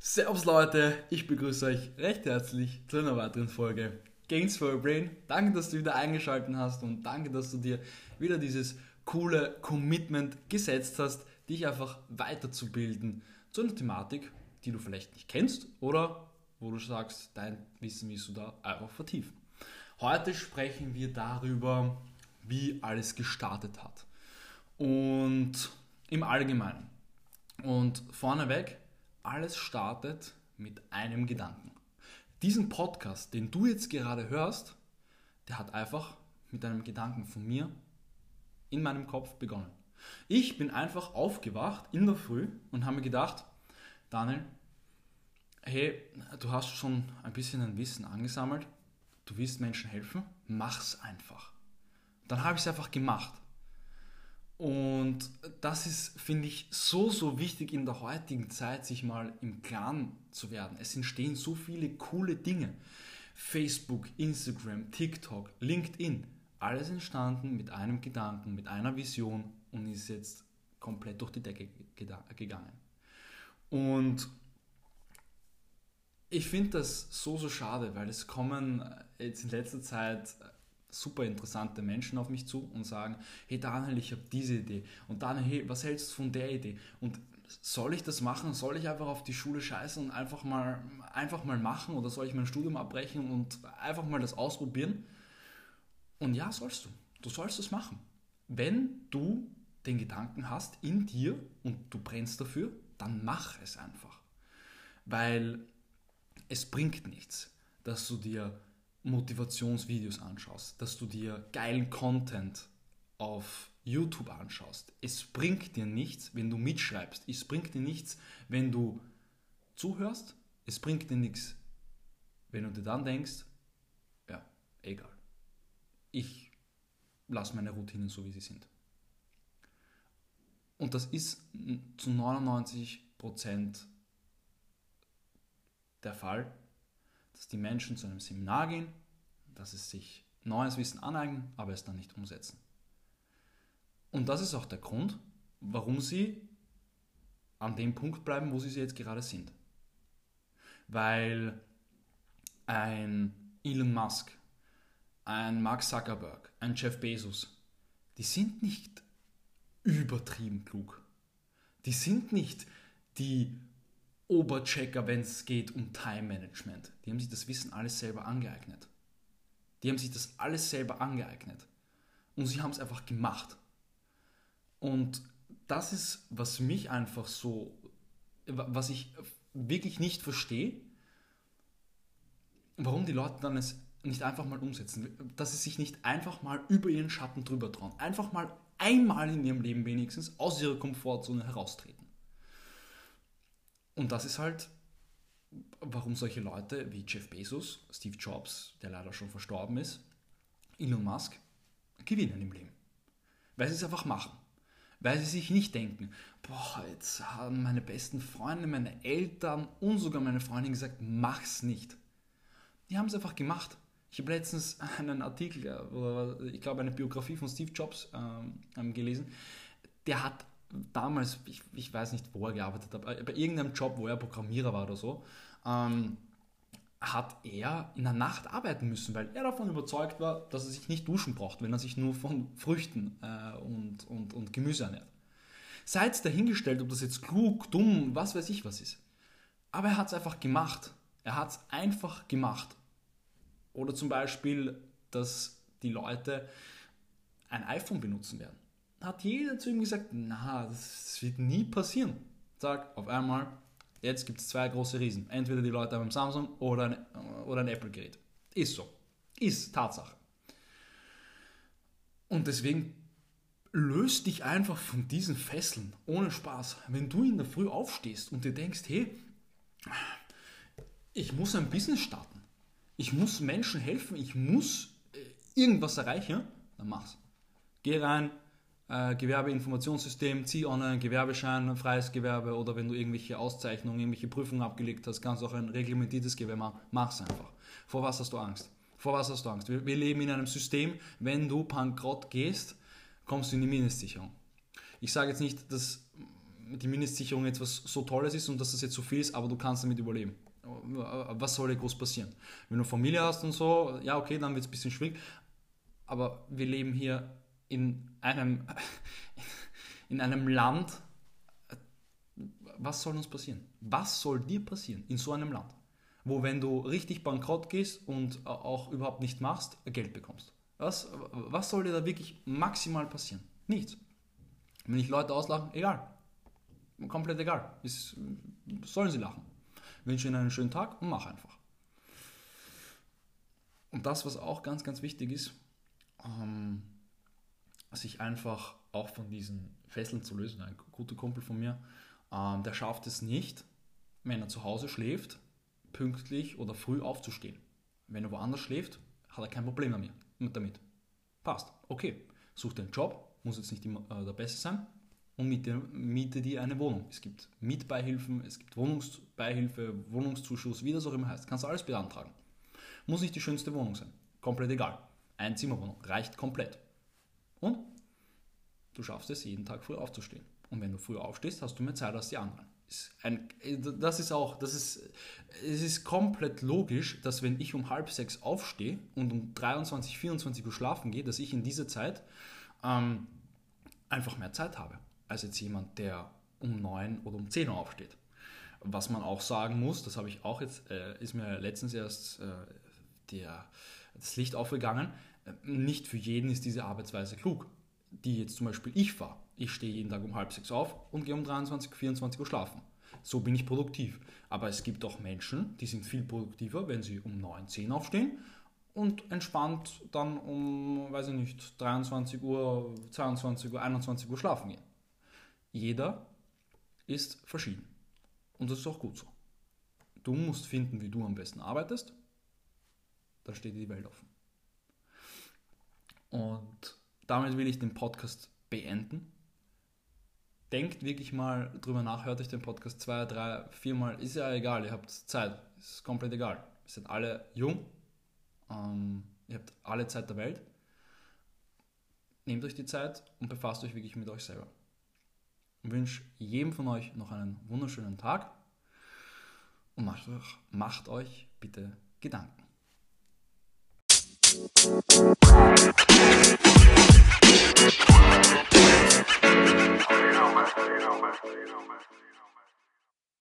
Servus Leute, ich begrüße euch recht herzlich zu einer weiteren Folge Gains for Your Brain. Danke, dass du wieder eingeschaltet hast und danke, dass du dir wieder dieses coole Commitment gesetzt hast, dich einfach weiterzubilden zu einer Thematik, die du vielleicht nicht kennst oder wo du sagst, dein Wissen willst du da einfach vertiefen. Heute sprechen wir darüber, wie alles gestartet hat. Und im Allgemeinen. Und vorneweg, alles startet mit einem Gedanken. Diesen Podcast, den du jetzt gerade hörst, der hat einfach mit einem Gedanken von mir in meinem Kopf begonnen. Ich bin einfach aufgewacht in der Früh und habe mir gedacht, Daniel, hey, du hast schon ein bisschen ein Wissen angesammelt, du willst Menschen helfen, mach's einfach. Dann habe ich es einfach gemacht. Und das ist, finde ich, so, so wichtig in der heutigen Zeit, sich mal im Klaren zu werden. Es entstehen so viele coole Dinge. Facebook, Instagram, TikTok, LinkedIn, alles entstanden mit einem Gedanken, mit einer Vision und ist jetzt komplett durch die Decke gegangen. Und ich finde das so, so schade, weil es kommen jetzt in letzter Zeit super interessante Menschen auf mich zu und sagen, hey Daniel, ich habe diese Idee und Daniel, hey, was hältst du von der Idee? Und soll ich das machen? Soll ich einfach auf die Schule scheißen und einfach mal, einfach mal machen oder soll ich mein Studium abbrechen und einfach mal das ausprobieren? Und ja, sollst du. Du sollst es machen. Wenn du den Gedanken hast in dir und du brennst dafür, dann mach es einfach. Weil es bringt nichts, dass du dir Motivationsvideos anschaust, dass du dir geilen Content auf YouTube anschaust. Es bringt dir nichts, wenn du mitschreibst. Es bringt dir nichts, wenn du zuhörst. Es bringt dir nichts, wenn du dir dann denkst, ja, egal. Ich lasse meine Routinen so, wie sie sind. Und das ist zu 99% der Fall, dass die Menschen zu einem Seminar gehen, dass sie sich neues Wissen aneignen, aber es dann nicht umsetzen. Und das ist auch der Grund, warum sie an dem Punkt bleiben, wo sie jetzt gerade sind. Weil ein Elon Musk, ein Mark Zuckerberg, ein Jeff Bezos, die sind nicht übertrieben klug. Die sind nicht die Oberchecker, wenn es geht um Time Management. Die haben sich das Wissen alles selber angeeignet. Die haben sich das alles selber angeeignet. Und sie haben es einfach gemacht. Und das ist, was mich einfach so, was ich wirklich nicht verstehe, warum die Leute dann es nicht einfach mal umsetzen. Dass sie sich nicht einfach mal über ihren Schatten drüber trauen. Einfach mal einmal in ihrem Leben wenigstens aus ihrer Komfortzone heraustreten. Und das ist halt, warum solche Leute wie Jeff Bezos, Steve Jobs, der leider schon verstorben ist, Elon Musk, gewinnen im Leben. Weil sie es einfach machen. Weil sie sich nicht denken, boah, jetzt haben meine besten Freunde, meine Eltern und sogar meine Freundin gesagt, mach's nicht. Die haben es einfach gemacht. Ich habe letztens einen Artikel, oder ich glaube eine Biografie von Steve Jobs ähm, gelesen. Der hat damals, ich, ich weiß nicht, wo er gearbeitet hat, bei irgendeinem Job, wo er Programmierer war oder so, ähm, hat er in der Nacht arbeiten müssen, weil er davon überzeugt war, dass er sich nicht duschen braucht, wenn er sich nur von Früchten äh, und, und, und Gemüse ernährt. Seid dahingestellt, ob das jetzt klug, dumm, was weiß ich was ist. Aber er hat es einfach gemacht. Er hat es einfach gemacht. Oder zum Beispiel, dass die Leute ein iPhone benutzen werden hat jeder zu ihm gesagt, na, das wird nie passieren. Zack, auf einmal, jetzt gibt es zwei große Riesen. Entweder die Leute haben ein Samsung oder ein, oder ein Apple-Gerät. Ist so. Ist Tatsache. Und deswegen löst dich einfach von diesen Fesseln, ohne Spaß. Wenn du in der Früh aufstehst und dir denkst, hey, ich muss ein Business starten, ich muss Menschen helfen, ich muss äh, irgendwas erreichen, dann mach's. Geh rein, äh, Gewerbeinformationssystem, zieh online Gewerbeschein, freies Gewerbe oder wenn du irgendwelche Auszeichnungen, irgendwelche Prüfungen abgelegt hast, kannst du auch ein reglementiertes Gewerbe machen. Mach's einfach. Vor was hast du Angst? Vor was hast du Angst? Wir, wir leben in einem System, wenn du bankrott gehst, kommst du in die Mindestsicherung. Ich sage jetzt nicht, dass die Mindestsicherung etwas so Tolles ist und dass das jetzt so viel ist, aber du kannst damit überleben. Was soll dir groß passieren? Wenn du Familie hast und so, ja, okay, dann wird es ein bisschen schwierig. Aber wir leben hier in einem, in einem Land. Was soll uns passieren? Was soll dir passieren in so einem Land? Wo, wenn du richtig bankrott gehst und auch überhaupt nicht machst, Geld bekommst. Was, was soll dir da wirklich maximal passieren? Nichts. Wenn ich Leute auslachen, egal. Komplett egal. Ist, sollen sie lachen. Wünsche ihnen einen schönen Tag und mach einfach. Und das, was auch ganz, ganz wichtig ist, ähm, sich einfach auch von diesen Fesseln zu lösen. Ein guter Kumpel von mir, ähm, der schafft es nicht, wenn er zu Hause schläft, pünktlich oder früh aufzustehen. Wenn er woanders schläft, hat er kein Problem damit. Passt, okay. Sucht einen Job, muss jetzt nicht immer äh, der Beste sein, und miete, miete dir eine Wohnung. Es gibt Mietbeihilfen, es gibt Wohnungsbeihilfe, Wohnungszuschuss, wie das auch immer heißt. Kannst du alles beantragen. Muss nicht die schönste Wohnung sein. Komplett egal. Einzimmerwohnung reicht komplett. Und du schaffst es, jeden Tag früh aufzustehen. Und wenn du früh aufstehst, hast du mehr Zeit als die anderen. Ein, das ist auch, das ist, es ist komplett logisch, dass wenn ich um halb sechs aufstehe und um 23, 24 Uhr schlafen gehe, dass ich in dieser Zeit ähm, einfach mehr Zeit habe als jetzt jemand, der um 9 oder um 10 Uhr aufsteht. Was man auch sagen muss, das habe ich auch jetzt, äh, ist mir letztens erst äh, der, das Licht aufgegangen, nicht für jeden ist diese Arbeitsweise klug. Die jetzt zum Beispiel ich fahre. Ich stehe jeden Tag um halb sechs auf und gehe um 23, 24 Uhr schlafen. So bin ich produktiv. Aber es gibt auch Menschen, die sind viel produktiver, wenn sie um 9, 10 aufstehen und entspannt dann um, weiß ich nicht, 23 Uhr, 22 Uhr, 21 Uhr schlafen gehen. Jeder ist verschieden. Und das ist auch gut so. Du musst finden, wie du am besten arbeitest. Dann steht dir die Welt offen. Und damit will ich den Podcast beenden. Denkt wirklich mal drüber nach, hört euch den Podcast zwei, drei, viermal, ist ja egal, ihr habt Zeit, ist komplett egal. Ihr seid alle jung, ähm, ihr habt alle Zeit der Welt. Nehmt euch die Zeit und befasst euch wirklich mit euch selber und wünsche jedem von euch noch einen wunderschönen Tag und macht euch, macht euch bitte Gedanken. Thank you.